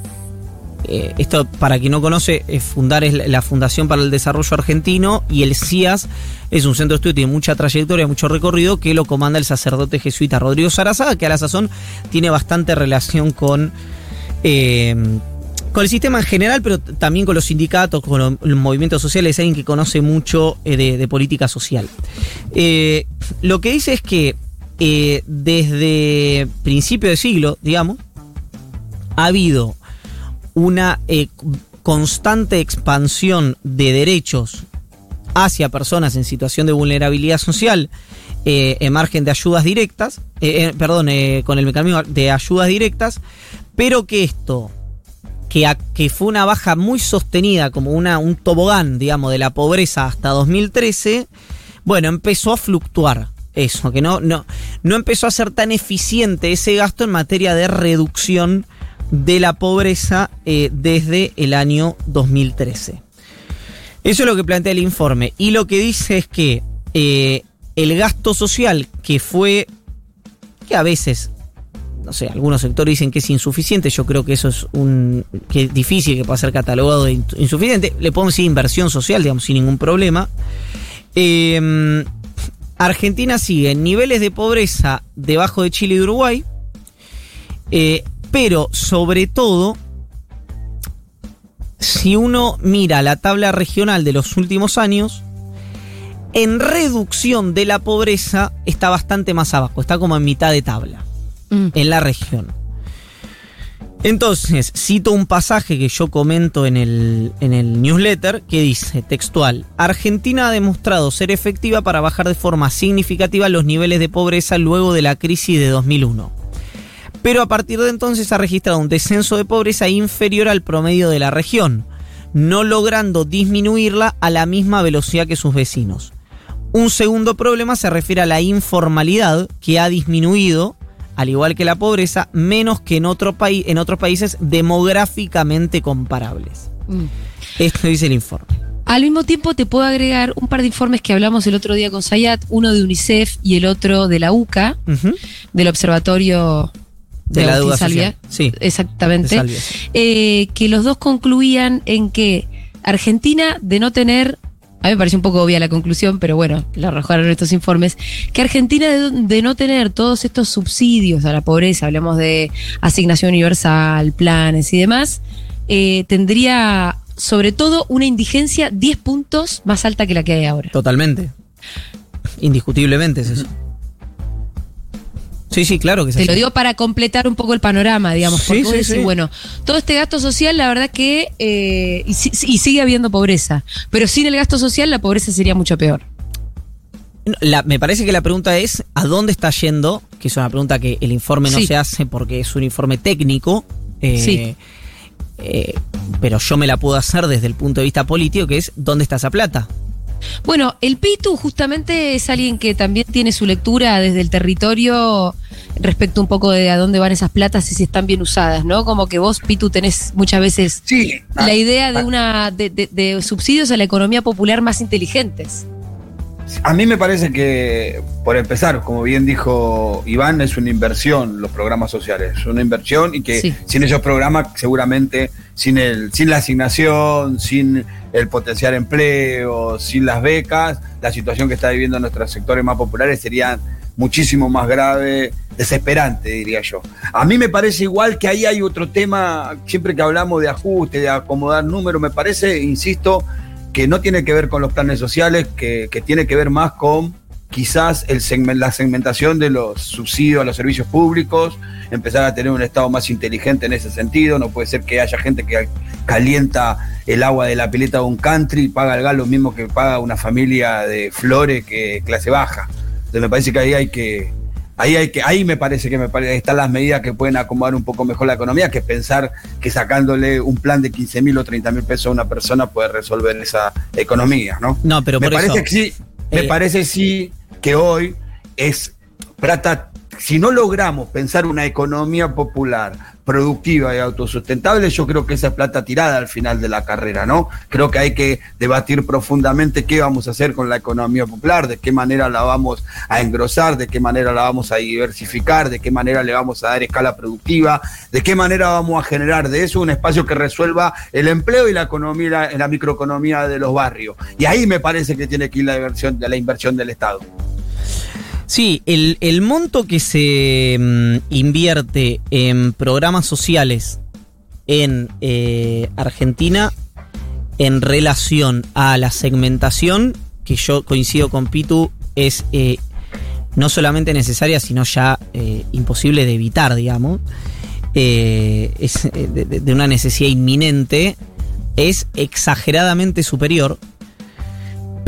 eh, esto para quien no conoce, es Fundar es la- Fundación para el Desarrollo Argentino y el CIAS es un centro de estudio tiene mucha trayectoria, mucho recorrido, que lo comanda el sacerdote jesuita Rodrigo Sarazaga, que a la sazón tiene bastante relación con... eh, con el sistema en general, pero también con los sindicatos, con lo- los movimientos sociales, es alguien que conoce mucho eh, de, política social. Eh, lo que dice es que eh, desde principio de siglo, digamos, ha habido una constante expansión de derechos hacia personas en situación de vulnerabilidad social en margen de ayudas directas, perdón, con el mecanismo de ayudas directas, pero que esto, que, fue una baja muy sostenida, como una, un tobogán, digamos, de la pobreza hasta 2013, bueno, empezó a fluctuar eso, que no, no, no empezó a ser tan eficiente ese gasto en materia de reducción de la pobreza eh, desde el año 2013. Eso es lo que plantea el informe. Y lo que dice es que eh, el gasto social, que fue, que a veces, no sé, algunos sectores dicen que es insuficiente, yo creo que eso es un, que es difícil que pueda ser catalogado de in- insuficiente, le podemos decir inversión social, digamos, sin ningún problema. Eh, Argentina sigue en niveles de pobreza debajo de Chile y de Uruguay, eh, pero sobre todo, si uno mira la tabla regional de los últimos años, en reducción de la pobreza está bastante más abajo, está como en mitad de tabla, Mm. en la región. Entonces, cito un pasaje que yo comento en el, en el newsletter que dice, textual, Argentina ha demostrado ser efectiva para bajar de forma significativa los niveles de pobreza luego de la crisis de 2001. Pero a partir de entonces ha registrado un descenso de pobreza inferior al promedio de la región, no logrando disminuirla a la misma velocidad que sus vecinos. Un segundo problema se refiere a la informalidad, que ha disminuido, al igual que la pobreza, menos que en, otro país, en otros países demográficamente comparables. Mm. Esto dice el informe. Al mismo tiempo te puedo agregar un par de informes que hablamos el otro día con Sayat, uno de UNICEF y el otro de la UCA, del Observatorio De la Agustín deuda Salvia. Sí. Exactamente. De Salvia, sí. Eh, que los dos concluían en que Argentina, de no tener, a mí me parece un poco obvia la conclusión, pero bueno, la arrojaron estos informes, que Argentina de, de no tener todos estos subsidios a la pobreza, hablamos de asignación universal, planes y demás, eh, tendría sobre todo una indigencia 10 puntos más alta que la que hay ahora. Totalmente. Indiscutiblemente es eso. Sí, sí, claro que es Te lo digo para completar un poco el panorama, digamos. Sí, Porque vos sí, decís, sí. bueno, todo este gasto social, la verdad que. eh, y, si- y sigue habiendo pobreza. Pero sin el gasto social, la pobreza sería mucho peor. La- me parece que la pregunta es ¿a dónde está yendo que es una pregunta que el informe no Sí. se hace porque es un informe técnico. eh, Sí. eh, pero yo me la puedo hacer desde el punto de vista político, que es ¿dónde está esa plata? Bueno, el Pitu justamente es alguien que también tiene su lectura desde el territorio respecto un poco de a dónde van esas platas y si están bien usadas, ¿no? Como que vos, Pitu, tenés muchas veces Sí. la idea de una de, de- de subsidios a la economía popular más inteligentes. A mí me parece que, por empezar, como bien dijo Iván, es una inversión los programas sociales. Es una inversión y que Sí. sin esos programas, seguramente, sin, el, sin la asignación, sin el potenciar empleo, sin las becas, la situación que está viviendo nuestros sectores más populares sería muchísimo más grave, desesperante, diría yo. A mí me parece igual que ahí hay otro tema, siempre que hablamos de ajuste, de acomodar números, me parece, insisto, que no tiene que ver con los planes sociales, que, tiene que ver más con quizás el la segmentación de los subsidios a los servicios públicos, empezar a tener un Estado más inteligente en ese sentido. No puede ser que haya gente que calienta el agua de la pileta de un country y paga el gas lo mismo que paga una familia de flores que clase baja. Entonces me parece que ahí hay que, ahí hay que, ahí me parece que me parece, están las medidas que pueden acomodar un poco mejor la economía, que pensar que sacándole un plan de 15 mil o 30 mil pesos a una persona puede resolver esa economía, ¿no? No, pero me por parece eso, que sí, me eh, parece sí que hoy es plata. Si no logramos pensar una economía popular, productiva y autosustentable, yo creo que esa es plata tirada al final de la carrera, ¿no? Creo que hay que debatir profundamente qué vamos a hacer con la economía popular, de qué manera la vamos a engrosar, de qué manera la vamos a diversificar, de qué manera le vamos a dar escala productiva, de qué manera vamos a generar de eso un espacio que resuelva el empleo y la economía, la microeconomía de los barrios. Y ahí me parece que tiene que ir la inversión, la inversión del Estado. Sí, el, el monto que se mm, invierte en programas sociales en eh, Argentina en relación a la segmentación, que yo coincido con Pitu, es eh, no solamente necesaria, sino ya eh, imposible de evitar, digamos. Eh, es eh, de, una necesidad inminente, es exageradamente superior.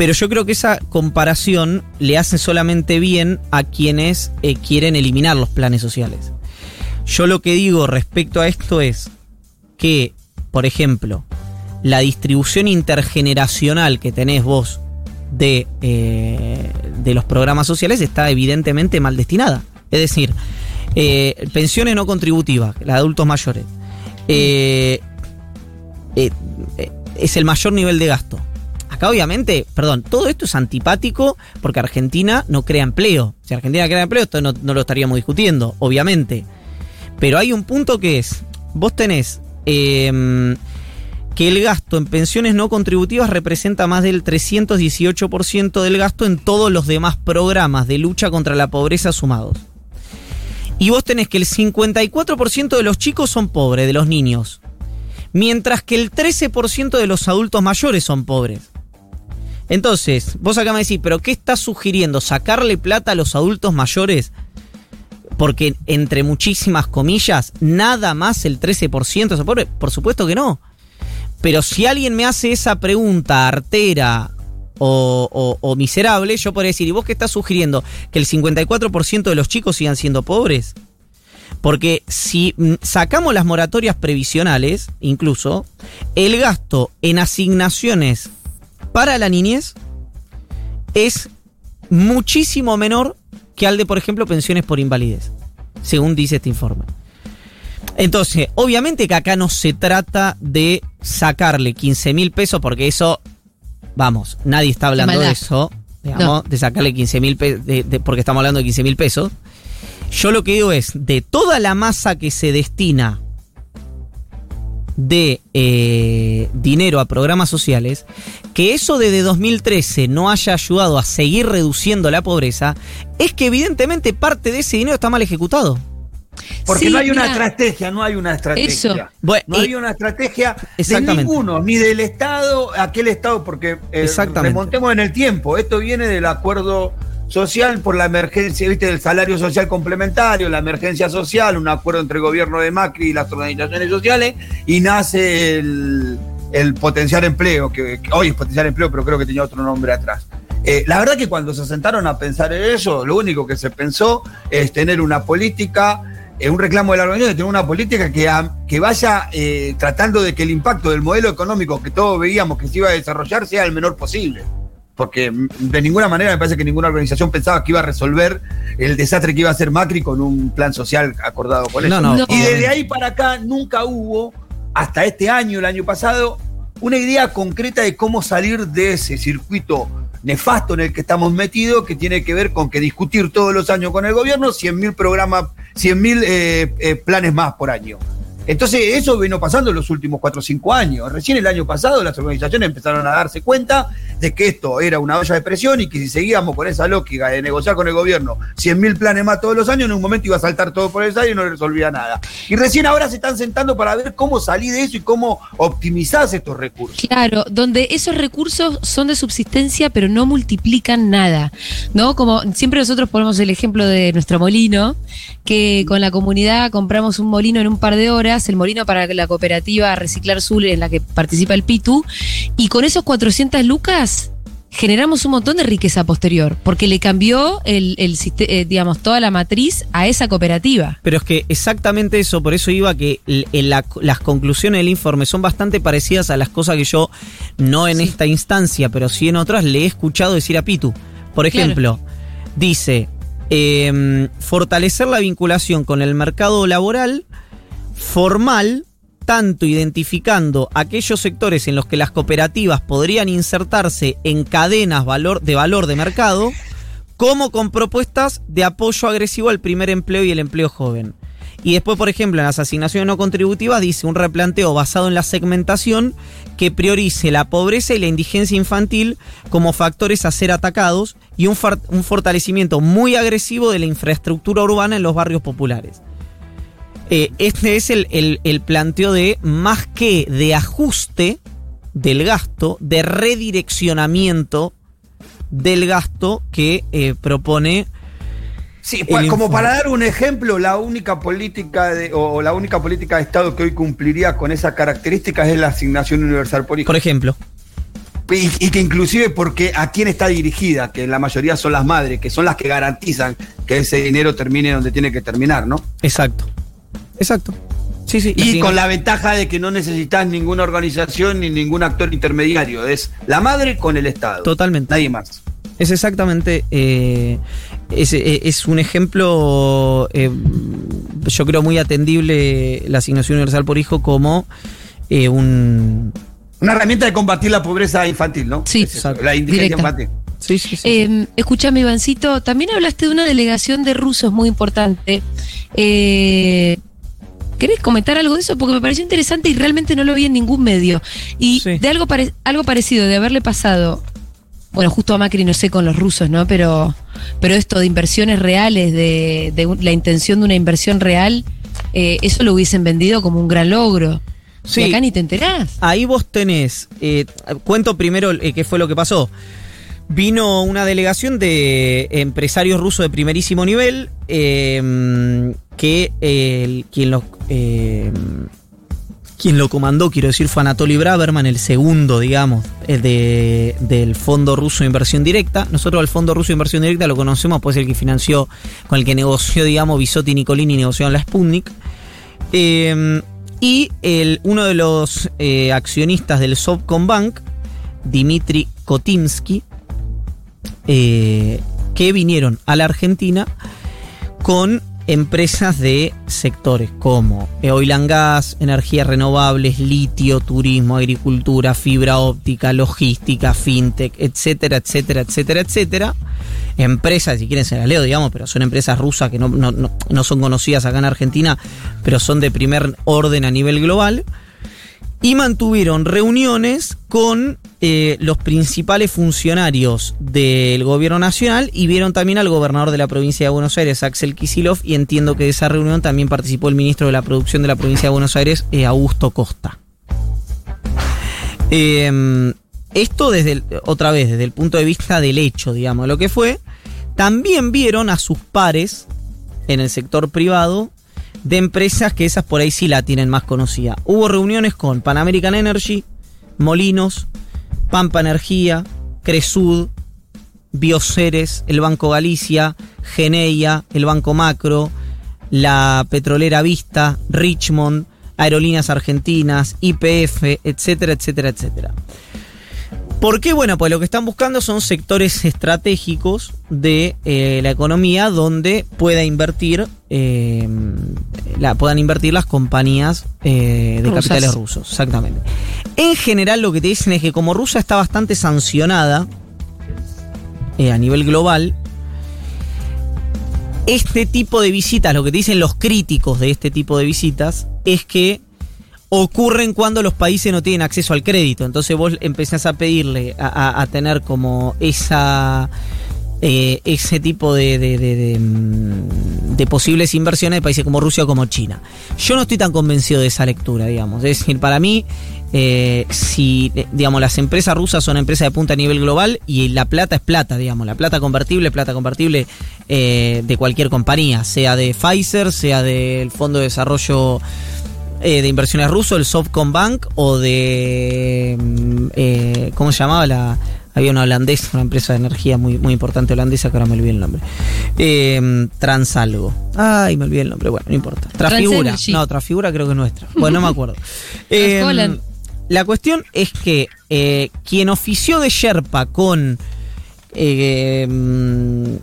Pero yo creo que esa comparación le hace solamente bien a quienes eh, quieren eliminar los planes sociales. Yo lo que digo respecto a esto es que, por ejemplo, la distribución intergeneracional que tenés vos de, eh, de los programas sociales está evidentemente mal destinada. Es decir, eh, pensiones no contributivas, las de adultos mayores, es el mayor nivel de gasto. Acá obviamente, perdón, todo esto es antipático porque Argentina no crea empleo. Si Argentina crea empleo, esto no, lo estaríamos discutiendo, obviamente. Pero hay un punto que es, vos tenés eh, que el gasto en pensiones no contributivas representa más del 318% del gasto en todos los demás programas de lucha contra la pobreza sumados. Y vos tenés que el 54% de los chicos son pobres, de los niños. Mientras que el 13% de los adultos mayores son pobres. Entonces, vos acá me decís, ¿pero qué estás sugiriendo? ¿Sacarle plata a los adultos mayores? Porque, entre muchísimas comillas, nada más el 13% son pobres. Por supuesto que no. Pero si alguien me hace esa pregunta artera o, o- o miserable, yo podría decir, ¿y vos qué estás sugiriendo? ¿Que el 54% de los chicos sigan siendo pobres? Porque si mm, sacamos las moratorias previsionales, incluso, el gasto en asignaciones para la niñez es muchísimo menor que al de, por ejemplo, pensiones por invalidez, según dice este informe. Entonces, obviamente que acá no se trata de sacarle 15 mil pesos, porque eso, vamos, nadie está hablando de eso, digamos, No. de sacarle 15 mil pesos, porque estamos hablando de 15 mil pesos. Yo lo que digo es, de toda la masa que se destina de eh, dinero a programas sociales, que eso desde 2013 no haya ayudado a seguir reduciendo la pobreza, es que evidentemente parte de ese dinero está mal ejecutado. Porque Sí, no hay una mira. estrategia, no hay una estrategia. Eso. Bueno, no hay una estrategia de Exactamente. ninguno, ni del Estado, aquel Estado, porque eh, Exactamente. remontemos en el tiempo. Esto viene del acuerdo social por la emergencia, viste, del salario social complementario, la emergencia social, un acuerdo entre el gobierno de Macri y las organizaciones sociales, y nace el, potenciar empleo, que, hoy es potenciar empleo, pero creo que tenía otro nombre atrás. Eh, la verdad que cuando se sentaron a pensar en eso, lo único que se pensó es tener una política, eh, un reclamo de la organización de tener una política que, que vaya eh, tratando de que el impacto del modelo económico que todos veíamos que se iba a desarrollar sea el menor posible. Porque de ninguna manera me parece que ninguna organización pensaba que iba a resolver el desastre que iba a hacer Macri con un plan social acordado con No, eso. no, y desde ahí para acá nunca hubo, hasta este año, el año pasado, una idea concreta de cómo salir de ese circuito nefasto en el que estamos metidos, que tiene que ver con que discutir todos los años con el gobierno 100.000 programas, 100.000 eh, eh, planes más por año. Entonces, eso vino pasando en los últimos 4 o 5 años. Recién el año pasado las organizaciones empezaron a darse cuenta de que esto era una olla de presión y que si seguíamos con esa lógica de negociar con el gobierno 100.000 planes más todos los años, en un momento iba a saltar todo por el aire y no resolvía nada. Y recién ahora se están sentando para ver cómo salir de eso y cómo optimizar estos recursos. Claro, donde esos recursos son de subsistencia, pero no multiplican nada, ¿no? Como siempre nosotros ponemos el ejemplo de nuestro molino, que con la comunidad compramos un molino en un par de horas, el molino para la cooperativa Reciclar Sul en la que participa el PITU, y con esos 400 lucas generamos un montón de riqueza posterior, porque le cambió el, eh, digamos, toda la matriz a esa cooperativa. Pero es que exactamente eso, por eso iba que la- las conclusiones del informe son bastante parecidas a las cosas que yo, no en esta instancia, pero sí en otras, le he escuchado decir a Pitu. Por Claro. ejemplo, dice, em, fortalecer la vinculación con el mercado laboral formal, tanto identificando aquellos sectores en los que las cooperativas podrían insertarse en cadenas valor, de valor de mercado, como con propuestas de apoyo agresivo al primer empleo y el empleo joven. Y después, por ejemplo, en las asignaciones no contributivas dice un replanteo basado en la segmentación que priorice la pobreza y la indigencia infantil como factores a ser atacados y un, fortalecimiento muy agresivo de la infraestructura urbana en los barrios populares. Eh, este es el, el- el planteo de más que de ajuste del gasto, de redireccionamiento del gasto que eh, propone. Sí, pa- como para dar un ejemplo, la única política de, o la única política de Estado que hoy cumpliría con esas características es la asignación universal por hijo. Por ejemplo. Y, y que inclusive porque a quién está dirigida, que la mayoría son las madres, que son las que garantizan que ese dinero termine donde tiene que terminar, ¿no? Exacto. Exacto. Sí, sí. Y con la ventaja de que no necesitas ninguna organización ni ningún actor intermediario. Es la madre con el Estado. Totalmente. Nadie más. Es exactamente. eh, es, eh, es un ejemplo, eh, yo creo, muy atendible la asignación universal por hijo como eh, un. Una herramienta de combatir la pobreza infantil, ¿no? Sí, Es eso, la indigencia infantil. Sí, sí, sí. Eh, escúchame, Ivancito, también hablaste de una delegación de rusos muy importante. Eh, ¿Querés comentar algo de eso? Porque me pareció interesante y realmente no lo vi en ningún medio. Y de algo, pare- algo parecido, de haberle pasado, bueno, justo a Macri no sé con los rusos, ¿no? Pero, pero esto de inversiones reales, de, de la intención de una inversión real, eh, eso lo hubiesen vendido como un gran logro. Sí. Y acá ni te enterás. Ahí vos tenés, eh, cuento primero eh, qué fue lo que pasó. Vino una delegación de empresarios rusos de primerísimo nivel, eh, que quien, lo, eh, quien lo comandó, quiero decir, fue Anatoly Braverman, el segundo, digamos, eh, de- del Fondo Ruso de Inversión Directa. Nosotros al Fondo Ruso de Inversión Directa lo conocemos, pues el que financió, con el que negoció, digamos, Bisotti y Nicolini negociaron la Sputnik. Eh, y el, uno de los eh, accionistas del Sovcombank, Dimitri Kotinsky, eh, que vinieron a la Argentina con empresas de sectores como oil and gas, energías renovables, litio, turismo, agricultura, fibra óptica, logística, fintech, etcétera, etcétera, etcétera, etcétera. Empresas, si quieren se las leo, digamos, pero son empresas rusas que no, no- no- no son conocidas acá en Argentina, pero son de primer orden a nivel global y mantuvieron reuniones con eh, los principales funcionarios del gobierno nacional y vieron también al gobernador de la provincia de Buenos Aires, Axel Kisilov, y entiendo que de esa reunión también participó el ministro de la producción de la provincia de Buenos Aires, eh, Augusto Costa. Eh, esto desde otra vez, desde el punto de vista del hecho, digamos, lo que fue, también vieron a sus pares en el sector privado de empresas que esas por ahí sí la tienen más conocida. Hubo reuniones con Pan American Energy, Molinos, Pampa Energía, Cresud, Bioceres, el Banco Galicia, Geneia, el Banco Macro, la Petrolera Vista, Richmond, Aerolíneas Argentinas, IPF, etcétera, etcétera, etcétera. ¿Por qué? Bueno, pues lo que están buscando son sectores estratégicos de eh, la economía donde pueda invertir, eh, la, puedan invertir las compañías eh, de Rusas. capitales rusos. Exactamente. En general lo que te dicen es que como Rusia está bastante sancionada eh, a nivel global, este tipo de visitas, lo que te dicen los críticos de este tipo de visitas, es que ocurren cuando los países no tienen acceso al crédito. Entonces vos empezás a pedirle a, a- a tener como esa eh, ese tipo de, mm, de posibles inversiones de países como Rusia o como China. Yo no estoy tan convencido de esa lectura, digamos. Es decir, para mí, eh, si eh, digamos las empresas rusas son empresas de punta a nivel global y la plata es plata, digamos, la plata convertible, plata convertible de cualquier compañía, sea de Pfizer, sea del Fondo de Desarrollo de Inversiones Ruso, el Softcom O de. mm, ¿Cómo se llamaba? La, había una holandesa, una empresa de energía muy, muy importante holandesa que ahora me olvidé el nombre. Eh, Transalgo. Ay, me olvidé el nombre. Bueno, no importa. Trafigura. No, Trafigura creo que es nuestra. Bueno, no me acuerdo. Eh, Holland. la cuestión es que eh, quien ofició de Sherpa con eh, mm,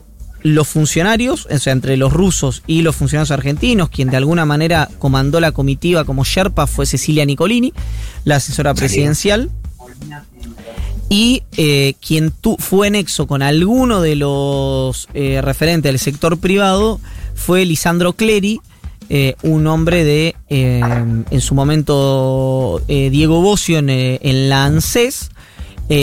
los funcionarios, o sea, entre los rusos y los funcionarios argentinos, quien de alguna manera comandó la comitiva como Sherpa fue Cecilia Nicolini, la asesora presidencial. Y eh, quien tu- fue nexo con alguno de los eh, referentes del sector privado fue Lisandro Clery, eh, un hombre de, eh, en su momento, eh, Diego Bocio en, en la ANSES,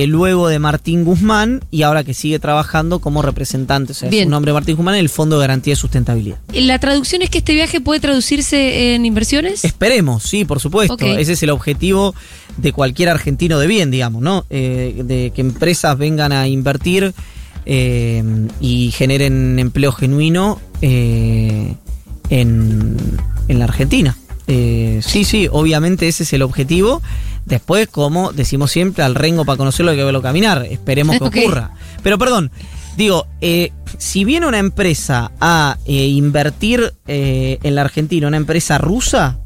luego de Martín Guzmán y ahora que sigue trabajando como representante, o sea, es un nombre de Martín Guzmán en el Fondo de Garantía de Sustentabilidad. La traducción es que este viaje puede traducirse en inversiones. Esperemos, sí, por supuesto. Ese es el objetivo de cualquier argentino de bien, digamos, ¿no? Eh, de que empresas vengan a invertir eh, y generen empleo genuino eh, en, en la Argentina. Sí, sí, obviamente ese es el objetivo. Después, como decimos siempre, al rengo para conocerlo hay que verlo caminar. Esperemos que ocurra. Pero perdón, digo, si viene una empresa a invertir en la Argentina, una empresa rusa,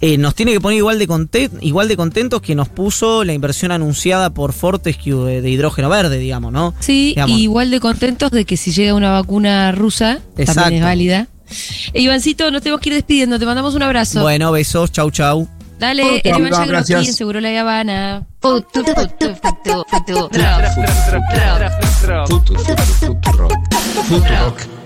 eh, nos tiene que poner igual de, conte- igual de contentos que nos puso la inversión anunciada por Fortescue de, de hidrógeno verde, digamos, ¿no? Sí, Digamos, y igual de contentos de que si llega una vacuna rusa, Exacto. también es válida. E, Ivancito, nos tenemos que ir despidiendo. Te mandamos un abrazo. Bueno, besos, chau, chau. Dale, Chau, Iván Seguro La Habana. Futurock.